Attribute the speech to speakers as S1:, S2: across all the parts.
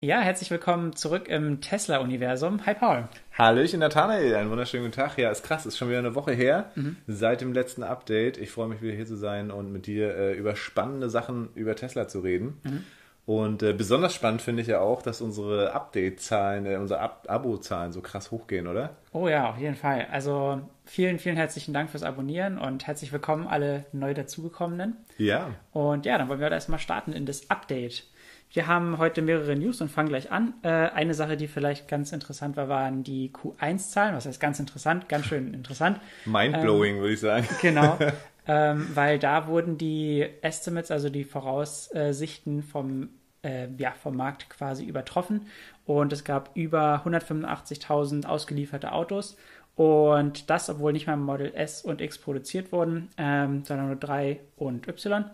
S1: Ja, herzlich willkommen zurück im Tesla-Universum. Hi Paul.
S2: Hallöchen Nathanael, einen wunderschönen guten Tag. Ja, ist krass, ist schon wieder eine Woche her mhm. seit dem letzten Update. Ich freue mich wieder hier zu sein und mit dir äh, über spannende Sachen über Tesla zu reden. Mhm. Und äh, besonders spannend finde ich ja auch, dass unsere Update-Zahlen, äh, unsere Ab Abo-Zahlen so krass hochgehen, oder?
S1: Oh ja, auf jeden Fall. Also vielen, vielen herzlichen Dank fürs Abonnieren und herzlich willkommen alle neu dazugekommenen.
S2: Ja.
S1: Und ja, dann wollen wir erstmal starten in das Update. Wir haben heute mehrere News und fangen gleich an. Äh, eine Sache, die vielleicht ganz interessant war, waren die Q1-Zahlen. Was heißt ganz interessant? Ganz schön interessant.
S2: Mindblowing, ähm, würde ich sagen.
S1: Genau. ähm, weil da wurden die Estimates, also die Voraussichten vom, äh, ja, vom Markt quasi übertroffen. Und es gab über 185.000 ausgelieferte Autos. Und das, obwohl nicht mal Model S und X produziert wurden, ähm, sondern nur 3 und Y.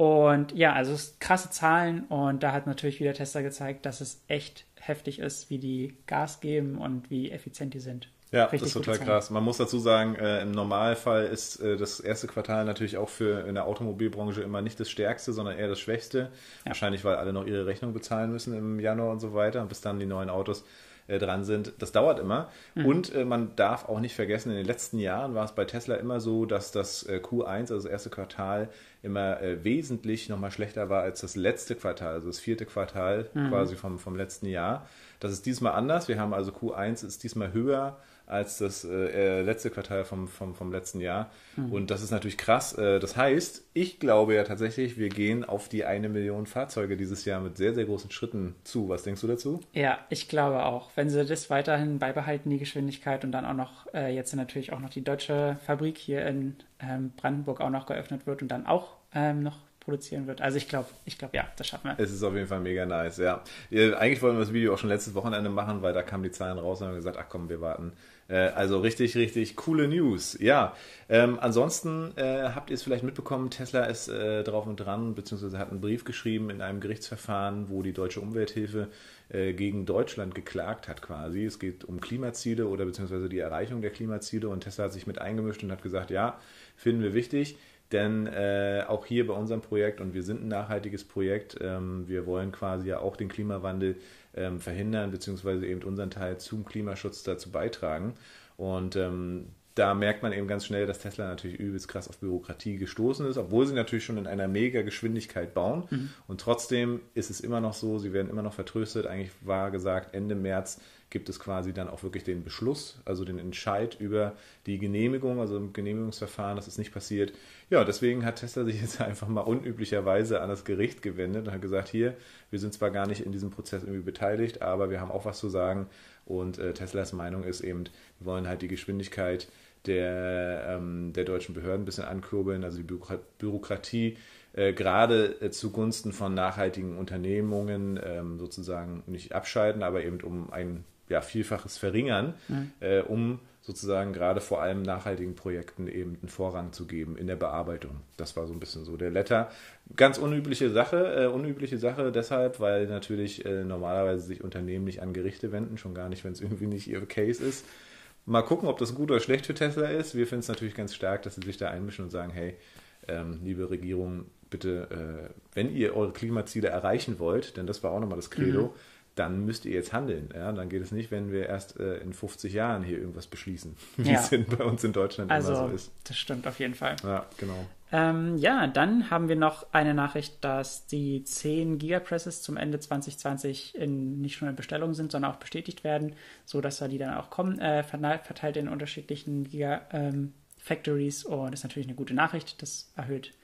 S1: Und ja, also krasse Zahlen und da hat natürlich wieder Tesla gezeigt, dass es echt heftig ist, wie die Gas geben und wie effizient die sind.
S2: Ja, Richtig das ist total krass. Man muss dazu sagen, äh, im Normalfall ist äh, das erste Quartal natürlich auch für in der Automobilbranche immer nicht das stärkste, sondern eher das schwächste. Ja. Wahrscheinlich, weil alle noch ihre Rechnung bezahlen müssen im Januar und so weiter, bis dann die neuen Autos äh, dran sind. Das dauert immer. Mhm. Und äh, man darf auch nicht vergessen, in den letzten Jahren war es bei Tesla immer so, dass das äh, Q1, also das erste Quartal, immer äh, wesentlich nochmal schlechter war als das letzte Quartal, also das vierte Quartal mhm. quasi vom, vom letzten Jahr. Das ist diesmal anders. Wir haben also Q1 ist diesmal höher als das äh, äh, letzte Quartal vom, vom, vom letzten Jahr. Mhm. Und das ist natürlich krass. Äh, das heißt, ich glaube ja tatsächlich, wir gehen auf die eine Million Fahrzeuge dieses Jahr mit sehr, sehr großen Schritten zu. Was denkst du dazu?
S1: Ja, ich glaube auch. Wenn sie das weiterhin beibehalten, die Geschwindigkeit und dann auch noch äh, jetzt natürlich auch noch die deutsche Fabrik hier in ähm, Brandenburg auch noch geöffnet wird und dann auch ähm, noch produzieren wird. Also ich glaube, ich glaube, ja, das schaffen wir.
S2: Es ist auf jeden Fall mega nice, ja. Eigentlich wollten wir das Video auch schon letztes Wochenende machen, weil da kamen die Zahlen raus und haben gesagt, ach komm, wir warten äh, also richtig, richtig coole News. Ja, ähm, ansonsten äh, habt ihr es vielleicht mitbekommen, Tesla ist äh, drauf und dran, beziehungsweise hat einen Brief geschrieben in einem Gerichtsverfahren, wo die Deutsche Umwelthilfe äh, gegen Deutschland geklagt hat quasi. Es geht um Klimaziele oder beziehungsweise die Erreichung der Klimaziele und Tesla hat sich mit eingemischt und hat gesagt, ja, finden wir wichtig. Denn äh, auch hier bei unserem Projekt, und wir sind ein nachhaltiges Projekt, ähm, wir wollen quasi ja auch den Klimawandel ähm, verhindern, beziehungsweise eben unseren Teil zum Klimaschutz dazu beitragen. Und ähm, da merkt man eben ganz schnell, dass Tesla natürlich übelst krass auf Bürokratie gestoßen ist, obwohl sie natürlich schon in einer mega Geschwindigkeit bauen. Mhm. Und trotzdem ist es immer noch so, sie werden immer noch vertröstet. Eigentlich war gesagt, Ende März gibt es quasi dann auch wirklich den Beschluss, also den Entscheid über die Genehmigung, also im Genehmigungsverfahren, das ist nicht passiert. Ja, deswegen hat Tesla sich jetzt einfach mal unüblicherweise an das Gericht gewendet und hat gesagt, hier, wir sind zwar gar nicht in diesem Prozess irgendwie beteiligt, aber wir haben auch was zu sagen. Und äh, Teslas Meinung ist eben, wir wollen halt die Geschwindigkeit der, ähm, der deutschen Behörden ein bisschen ankurbeln, also die Bürokratie äh, gerade äh, zugunsten von nachhaltigen Unternehmungen ähm, sozusagen nicht abschalten, aber eben um ein ja, Vielfaches verringern, mhm. äh, um sozusagen gerade vor allem nachhaltigen Projekten eben einen Vorrang zu geben in der Bearbeitung. Das war so ein bisschen so der Letter. Ganz unübliche Sache, äh, unübliche Sache deshalb, weil natürlich äh, normalerweise sich Unternehmen nicht an Gerichte wenden, schon gar nicht, wenn es irgendwie nicht ihr Case ist. Mal gucken, ob das gut oder schlecht für Tesla ist. Wir finden es natürlich ganz stark, dass sie sich da einmischen und sagen, hey, ähm, liebe Regierung, bitte, äh, wenn ihr eure Klimaziele erreichen wollt, denn das war auch nochmal das Credo, mhm dann müsst ihr jetzt handeln. Ja? Dann geht es nicht, wenn wir erst äh, in 50 Jahren hier irgendwas beschließen, wie ja. es bei uns in Deutschland
S1: also,
S2: immer so ist.
S1: Das stimmt auf jeden Fall.
S2: Ja, genau.
S1: Ähm, ja, dann haben wir noch eine Nachricht, dass die 10 Gigapresses zum Ende 2020 in, nicht nur in Bestellung sind, sondern auch bestätigt werden, sodass da die dann auch kommen, äh, verteilt in unterschiedlichen Giga ähm, Factories. Und das ist natürlich eine gute Nachricht. Das erhöht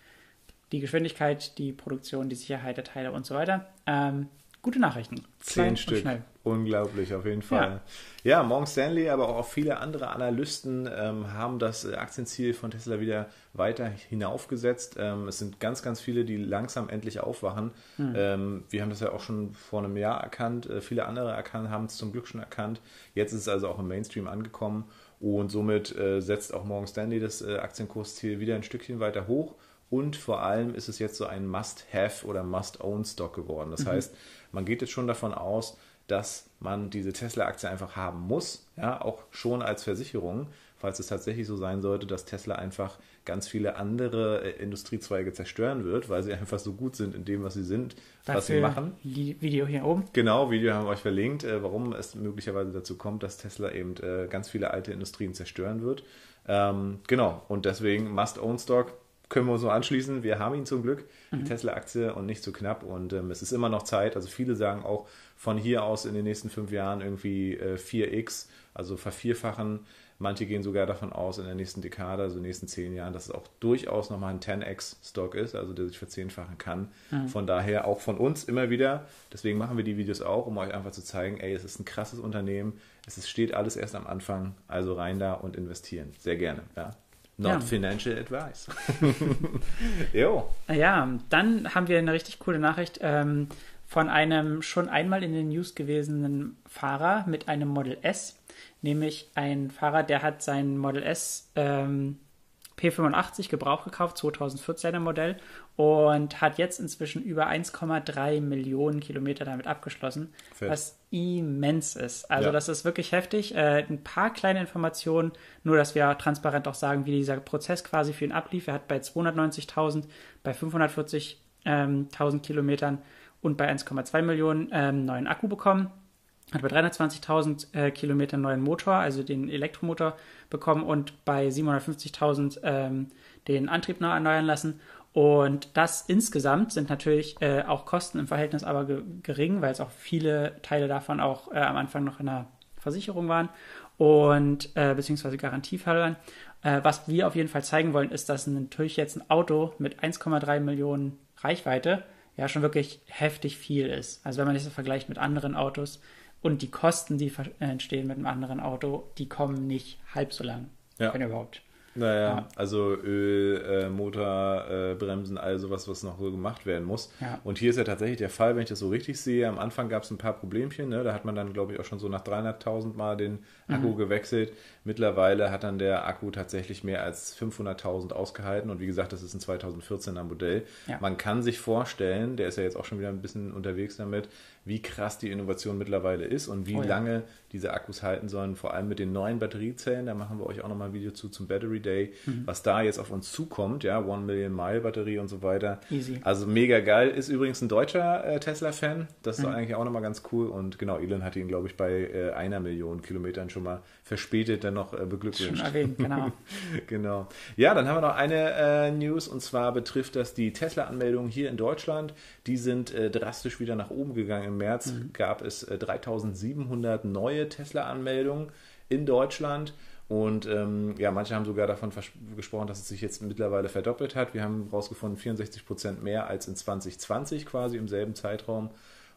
S1: die Geschwindigkeit, die Produktion, die Sicherheit der Teile und so weiter. Ähm, gute Nachrichten.
S2: Zehn Stück. Unglaublich, auf jeden Fall. Ja. ja, Morgan Stanley, aber auch viele andere Analysten ähm, haben das äh, Aktienziel von Tesla wieder weiter hinaufgesetzt. Ähm, es sind ganz, ganz viele, die langsam endlich aufwachen. Hm. Ähm, wir haben das ja auch schon vor einem Jahr erkannt. Äh, viele andere erkannt, haben es zum Glück schon erkannt. Jetzt ist es also auch im Mainstream angekommen. Und somit äh, setzt auch Morgan Stanley das äh, Aktienkursziel wieder ein Stückchen weiter hoch. Und vor allem ist es jetzt so ein Must-Have oder Must-Own-Stock geworden. Das mhm. heißt, man geht jetzt schon davon aus, dass man diese Tesla-Aktie einfach haben muss, ja, auch schon als Versicherung, falls es tatsächlich so sein sollte, dass Tesla einfach ganz viele andere äh, Industriezweige zerstören wird, weil sie einfach so gut sind in dem, was sie sind, Dafür was sie machen.
S1: Video hier oben.
S2: Genau, Video haben wir euch verlinkt, äh, warum es möglicherweise dazu kommt, dass Tesla eben äh, ganz viele alte Industrien zerstören wird. Ähm, genau, und deswegen Must-Own-Stock können wir uns nur anschließen. Wir haben ihn zum Glück, die mhm. Tesla-Aktie, und nicht zu knapp. Und ähm, es ist immer noch Zeit. Also viele sagen auch von hier aus in den nächsten fünf Jahren irgendwie äh, 4x, also vervierfachen. Manche gehen sogar davon aus, in der nächsten Dekade, also in den nächsten zehn Jahren, dass es auch durchaus nochmal ein 10x-Stock ist, also der sich verzehnfachen kann. Mhm. Von daher auch von uns immer wieder. Deswegen machen wir die Videos auch, um euch einfach zu zeigen, ey, es ist ein krasses Unternehmen. Es steht alles erst am Anfang. Also rein da und investieren. Sehr gerne. Ja. Not ja. financial advice.
S1: jo. Ja, dann haben wir eine richtig coole Nachricht ähm, von einem schon einmal in den News gewesenen Fahrer mit einem Model S. Nämlich ein Fahrer, der hat sein Model S ähm, P85 Gebrauch gekauft, 2014er Modell, und hat jetzt inzwischen über 1,3 Millionen Kilometer damit abgeschlossen, Fett. was immens ist. Also ja. das ist wirklich heftig. Äh, ein paar kleine Informationen, nur dass wir transparent auch sagen, wie dieser Prozess quasi für ihn ablief. Er hat bei 290.000, bei 540.000 ähm, Kilometern und bei 1,2 Millionen ähm, neuen Akku bekommen hat bei 320.000 äh, Kilometern neuen Motor, also den Elektromotor, bekommen und bei 750.000 ähm, den Antrieb neu erneuern lassen. Und das insgesamt sind natürlich äh, auch Kosten im Verhältnis aber ge gering, weil es auch viele Teile davon auch äh, am Anfang noch in der Versicherung waren und äh, beziehungsweise Garantiefall waren. Äh, was wir auf jeden Fall zeigen wollen, ist, dass natürlich jetzt ein Auto mit 1,3 Millionen Reichweite ja schon wirklich heftig viel ist. Also wenn man das vergleicht mit anderen Autos, und die Kosten, die entstehen mit einem anderen Auto, die kommen nicht halb so lang.
S2: Ja.
S1: Wenn überhaupt.
S2: Naja, ja. also Öl, äh, Motor, äh, Bremsen, all sowas, was noch so gemacht werden muss. Ja. Und hier ist ja tatsächlich der Fall, wenn ich das so richtig sehe, am Anfang gab es ein paar Problemchen, ne? da hat man dann, glaube ich, auch schon so nach 300.000 Mal den Akku mhm. gewechselt. Mittlerweile hat dann der Akku tatsächlich mehr als 500.000 ausgehalten und wie gesagt, das ist ein 2014er Modell. Ja. Man kann sich vorstellen, der ist ja jetzt auch schon wieder ein bisschen unterwegs damit, wie krass die Innovation mittlerweile ist und wie oh ja. lange diese Akkus halten sollen, vor allem mit den neuen Batteriezellen. Da machen wir euch auch nochmal ein Video zu zum Battery Day, mhm. was da jetzt auf uns zukommt, ja, One Million Mile Batterie und so weiter. Easy. Also mega geil. Ist übrigens ein deutscher äh, Tesla-Fan. Das ist mhm. eigentlich auch nochmal ganz cool. Und genau, Elon hat ihn, glaube ich, bei äh, einer Million Kilometern schon mal verspätet dann noch äh, beglückwünscht. Schon erwähnt, genau. genau. Ja, dann haben wir noch eine äh, News und zwar betrifft das die Tesla-Anmeldungen hier in Deutschland. Die sind äh, drastisch wieder nach oben gegangen. Im März mhm. gab es 3700 äh, neue Tesla-Anmeldungen in Deutschland. Und ähm, ja, manche haben sogar davon gesprochen, dass es sich jetzt mittlerweile verdoppelt hat. Wir haben herausgefunden, 64 Prozent mehr als in 2020 quasi im selben Zeitraum.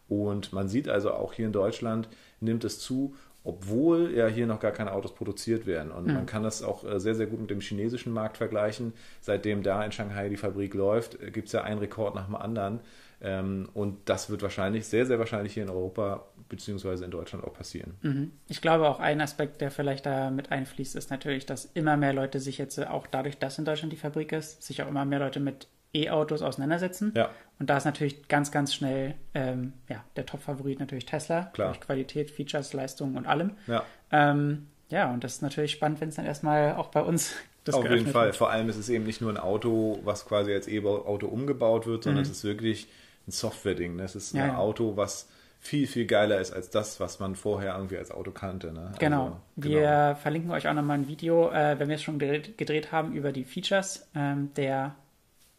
S2: Und man sieht also auch hier in Deutschland nimmt es zu, obwohl ja hier noch gar keine Autos produziert werden. Und mhm. man kann das auch äh, sehr, sehr gut mit dem chinesischen Markt vergleichen. Seitdem da in Shanghai die Fabrik läuft, äh, gibt es ja einen Rekord nach dem anderen. Ähm, und das wird wahrscheinlich, sehr, sehr wahrscheinlich hier in Europa bzw. in Deutschland auch passieren.
S1: Mhm. Ich glaube, auch ein Aspekt, der vielleicht da mit einfließt, ist natürlich, dass immer mehr Leute sich jetzt auch dadurch, dass in Deutschland die Fabrik ist, sich auch immer mehr Leute mit E-Autos auseinandersetzen. Ja. Und da ist natürlich ganz, ganz schnell ähm, ja, der Top-Favorit natürlich Tesla. Klar. Durch Qualität, Features, Leistung und allem. Ja. Ähm, ja, und das ist natürlich spannend, wenn es dann erstmal auch bei uns
S2: das Auf jeden Fall. Wird. Vor allem ist es eben nicht nur ein Auto, was quasi als E-Auto umgebaut wird, sondern mhm. es ist wirklich ein Software-Ding. Ne? Es ist ein ja, Auto, was viel, viel geiler ist als das, was man vorher irgendwie als Auto kannte. Ne?
S1: Genau. Also, genau. Wir verlinken euch auch nochmal ein Video, äh, wenn wir es schon gedreht, gedreht, haben, über die Features ähm, der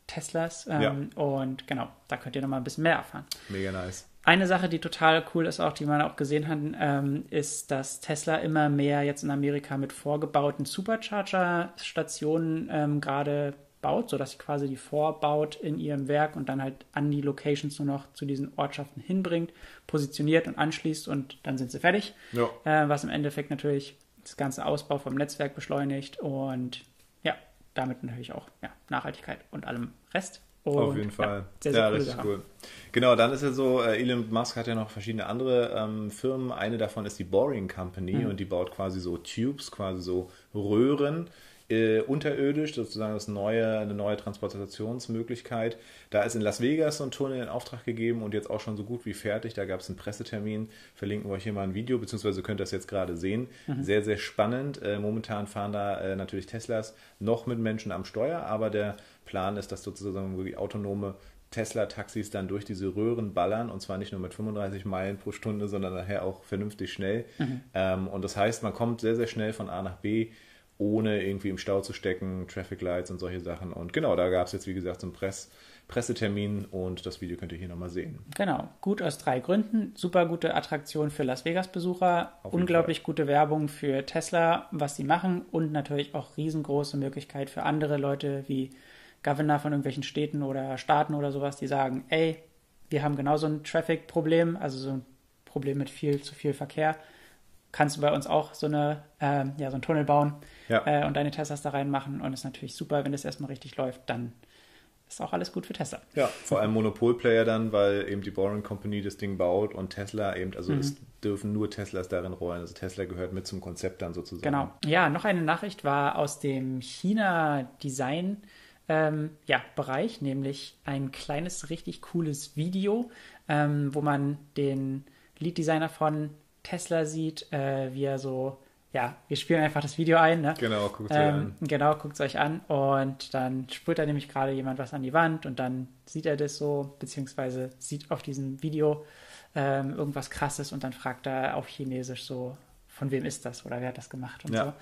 S1: Teslas. Ähm, ja. Und genau, da könnt ihr nochmal ein bisschen mehr erfahren.
S2: Mega nice.
S1: Eine Sache, die total cool ist, auch die man auch gesehen hat, ähm, ist, dass Tesla immer mehr jetzt in Amerika mit vorgebauten Supercharger-Stationen ähm, gerade baut, sodass sie quasi die vorbaut in ihrem Werk und dann halt an die Locations nur noch zu diesen Ortschaften hinbringt, positioniert und anschließt und dann sind sie fertig. Ja. Äh, was im Endeffekt natürlich das ganze Ausbau vom Netzwerk beschleunigt und ja, damit natürlich auch ja, Nachhaltigkeit und allem Rest. Und,
S2: Auf jeden Fall. Ja, sehr, sehr ja richtig Sache. cool. Genau, dann ist ja so, äh, Elon Musk hat ja noch verschiedene andere ähm, Firmen. Eine davon ist die Boring Company mhm. und die baut quasi so Tubes, quasi so Röhren äh, unterirdisch, sozusagen das neue, eine neue Transportationsmöglichkeit. Da ist in Las Vegas so ein Tunnel in Auftrag gegeben und jetzt auch schon so gut wie fertig. Da gab es einen Pressetermin. Verlinken wir euch hier mal ein Video, beziehungsweise könnt ihr das jetzt gerade sehen. Mhm. Sehr, sehr spannend. Äh, momentan fahren da äh, natürlich Teslas noch mit Menschen am Steuer, aber der Plan ist, dass sozusagen wirklich autonome Tesla-Taxis dann durch diese Röhren ballern und zwar nicht nur mit 35 Meilen pro Stunde, sondern nachher auch vernünftig schnell. Mhm. Ähm, und das heißt, man kommt sehr, sehr schnell von A nach B ohne irgendwie im Stau zu stecken, Traffic Lights und solche Sachen. Und genau, da gab es jetzt, wie gesagt, so einen Press, Pressetermin und das Video könnt ihr hier nochmal sehen.
S1: Genau, gut aus drei Gründen. Super gute Attraktion für Las Vegas-Besucher, unglaublich Fall. gute Werbung für Tesla, was sie machen und natürlich auch riesengroße Möglichkeit für andere Leute wie Governor von irgendwelchen Städten oder Staaten oder sowas, die sagen, ey, wir haben genauso ein Traffic-Problem, also so ein Problem mit viel zu viel Verkehr kannst du bei uns auch so, eine, äh, ja, so einen Tunnel bauen ja. äh, und deine Teslas da reinmachen. Und ist natürlich super, wenn das erstmal richtig läuft, dann ist auch alles gut für Tesla.
S2: Ja, vor allem Monopolplayer dann, weil eben die Boring Company das Ding baut und Tesla eben, also mhm. es dürfen nur Teslas darin rollen. Also Tesla gehört mit zum Konzept dann sozusagen.
S1: Genau. Ja, noch eine Nachricht war aus dem China-Design. Ähm, ja, Bereich, nämlich ein kleines, richtig cooles Video, ähm, wo man den Lead-Designer von Tesla sieht, äh, wie er so, ja, wir spielen einfach das Video ein, ne?
S2: Genau, guckt
S1: es ähm, euch an. Genau, guckt es euch an und dann sprüht da nämlich gerade jemand was an die Wand und dann sieht er das so, beziehungsweise sieht auf diesem Video ähm, irgendwas krasses und dann fragt er auf Chinesisch so, von wem ist das oder wer hat das gemacht und ja. so.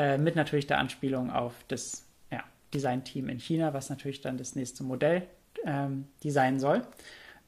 S1: Äh, mit natürlich der Anspielung auf das ja, Design-Team in China, was natürlich dann das nächste Modell ähm, designen soll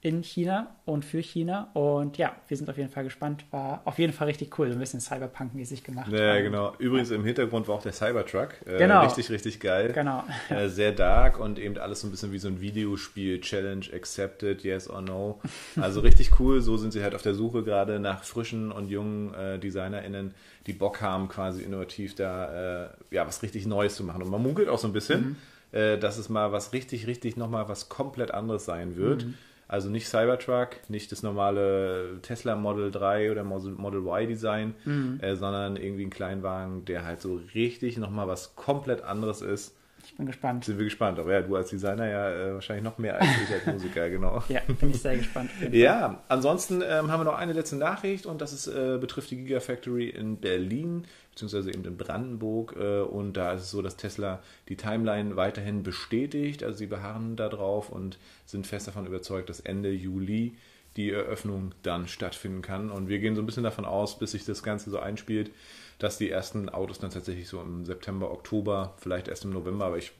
S1: in China und für China. Und ja, wir sind auf jeden Fall gespannt. War auf jeden Fall richtig cool, so ein bisschen Cyberpunk-mäßig gemacht.
S2: Ja, genau. Übrigens ja. im Hintergrund war auch der Cybertruck.
S1: Äh, genau.
S2: Richtig, richtig geil.
S1: Genau.
S2: Äh, sehr dark und eben alles so ein bisschen wie so ein Videospiel. Challenge accepted, yes or no. Also richtig cool. So sind sie halt auf der Suche gerade nach frischen und jungen äh, DesignerInnen, die Bock haben, quasi innovativ da äh, ja was richtig Neues zu machen. Und man munkelt auch so ein bisschen, mhm. äh, dass es mal was richtig, richtig nochmal was komplett anderes sein wird. Mhm also nicht Cybertruck, nicht das normale Tesla Model 3 oder Model Y Design, mhm. äh, sondern irgendwie ein Kleinwagen, der halt so richtig nochmal was komplett anderes ist
S1: ich bin gespannt.
S2: Sind wir gespannt. Aber ja, du als Designer ja äh, wahrscheinlich noch mehr als ich als Musiker, genau.
S1: ja, bin ich sehr gespannt.
S2: ja, ansonsten ähm, haben wir noch eine letzte Nachricht und das ist, äh, betrifft die Gigafactory in Berlin, beziehungsweise eben in Brandenburg. Äh, und da ist es so, dass Tesla die Timeline weiterhin bestätigt. Also sie beharren darauf und sind fest davon überzeugt, dass Ende Juli die Eröffnung dann stattfinden kann. Und wir gehen so ein bisschen davon aus, bis sich das Ganze so einspielt, dass die ersten Autos dann tatsächlich so im September, Oktober, vielleicht erst im November, aber ich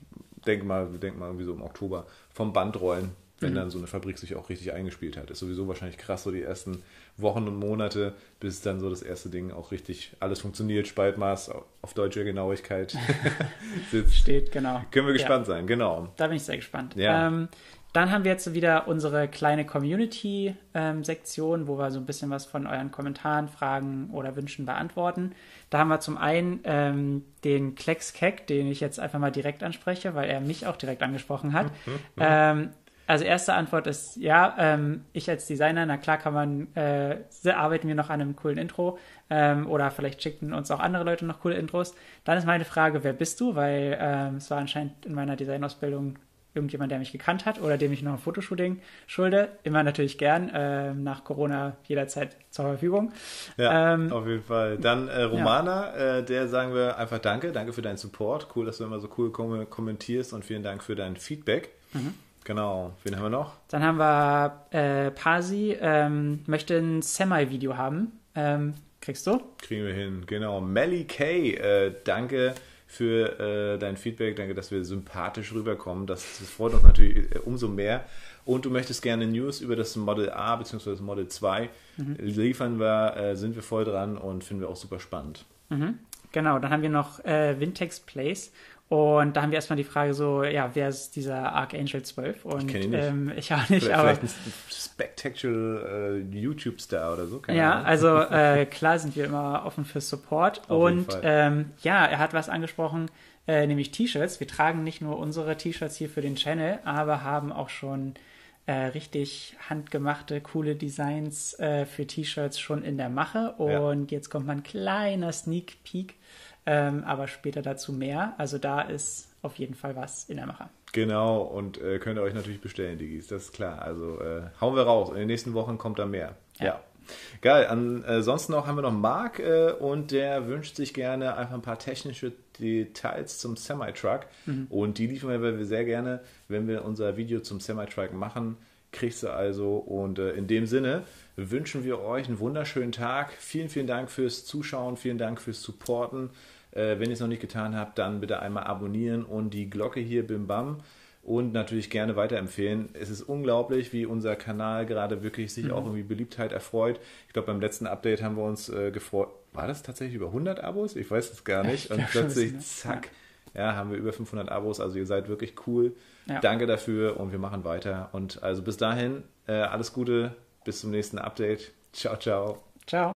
S2: denke mal, wir denken mal irgendwie so im Oktober vom Band rollen, wenn mhm. dann so eine Fabrik sich auch richtig eingespielt hat. Ist sowieso wahrscheinlich krass, so die ersten Wochen und Monate, bis dann so das erste Ding auch richtig alles funktioniert, Spaltmaß auf deutsche Genauigkeit
S1: sitzt. Steht, genau.
S2: Können wir gespannt ja. sein, genau.
S1: Da bin ich sehr gespannt. Ja. Ähm, dann haben wir jetzt wieder unsere kleine Community-Sektion, ähm, wo wir so ein bisschen was von euren Kommentaren, Fragen oder Wünschen beantworten. Da haben wir zum einen ähm, den Klecks Keck, den ich jetzt einfach mal direkt anspreche, weil er mich auch direkt angesprochen hat. ähm, also erste Antwort ist ja, ähm, ich als Designer, na klar kann man, äh, arbeiten wir noch an einem coolen Intro ähm, oder vielleicht schicken uns auch andere Leute noch coole Intros. Dann ist meine Frage, wer bist du? Weil ähm, es war anscheinend in meiner Designausbildung irgendjemand, der mich gekannt hat oder dem ich noch ein Fotoshooting schulde. Immer natürlich gern, äh, nach Corona jederzeit zur Verfügung.
S2: Ja, ähm, auf jeden Fall. Dann äh, Romana, ja. äh, der sagen wir einfach Danke. Danke für deinen Support. Cool, dass du immer so cool kom kommentierst und vielen Dank für dein Feedback. Mhm. Genau. Wen haben wir noch?
S1: Dann haben wir äh, Pasi, ähm, möchte ein Semi-Video haben. Ähm, kriegst du?
S2: Kriegen wir hin, genau. Melly Kay, äh, danke für äh, dein Feedback. Danke, dass wir sympathisch rüberkommen. Das, das freut uns natürlich äh, umso mehr. Und du möchtest gerne News über das Model A bzw. das Model 2 mhm. liefern wir, äh, sind wir voll dran und finden wir auch super spannend.
S1: Mhm. Genau, dann haben wir noch äh, Vintex Place und da haben wir erstmal die Frage so, ja, wer ist dieser Archangel 12? Und
S2: ich.
S1: Ähm, ich auch nicht,
S2: vielleicht,
S1: aber.
S2: Vielleicht ein Spectacular äh, YouTube-Star oder so.
S1: ja, Ahnung. also äh, klar sind wir immer offen für Support. Auf und ähm, ja, er hat was angesprochen, äh, nämlich T-Shirts. Wir tragen nicht nur unsere T-Shirts hier für den Channel, aber haben auch schon äh, richtig handgemachte, coole Designs äh, für T-Shirts schon in der Mache. Und ja. jetzt kommt mal ein kleiner Sneak Peek ähm, aber später dazu mehr. Also da ist auf jeden Fall was in der Mache.
S2: Genau, und äh, könnt ihr euch natürlich bestellen, Digis, das ist klar. Also äh, hauen wir raus. In den nächsten Wochen kommt da mehr. ja. ja. Geil. Ansonsten noch haben wir noch Marc äh, und der wünscht sich gerne einfach ein paar technische Details zum Semi-Truck. Mhm. Und die liefern wir sehr gerne, wenn wir unser Video zum Semi-Truck machen. Kriegst du also. Und äh, in dem Sinne wünschen wir euch einen wunderschönen Tag. Vielen, vielen Dank fürs Zuschauen. Vielen Dank fürs Supporten. Äh, wenn ihr es noch nicht getan habt, dann bitte einmal abonnieren und die Glocke hier bim bam und natürlich gerne weiterempfehlen. Es ist unglaublich, wie unser Kanal gerade wirklich sich mhm. auch irgendwie Beliebtheit erfreut. Ich glaube, beim letzten Update haben wir uns äh, gefreut. War das tatsächlich über 100 Abos? Ich weiß es gar nicht. Und plötzlich, ne? zack, ja. ja, haben wir über 500 Abos. Also ihr seid wirklich cool. Ja. Danke dafür und wir machen weiter. Und also bis dahin, äh, alles Gute, bis zum nächsten Update. Ciao, ciao.
S1: Ciao.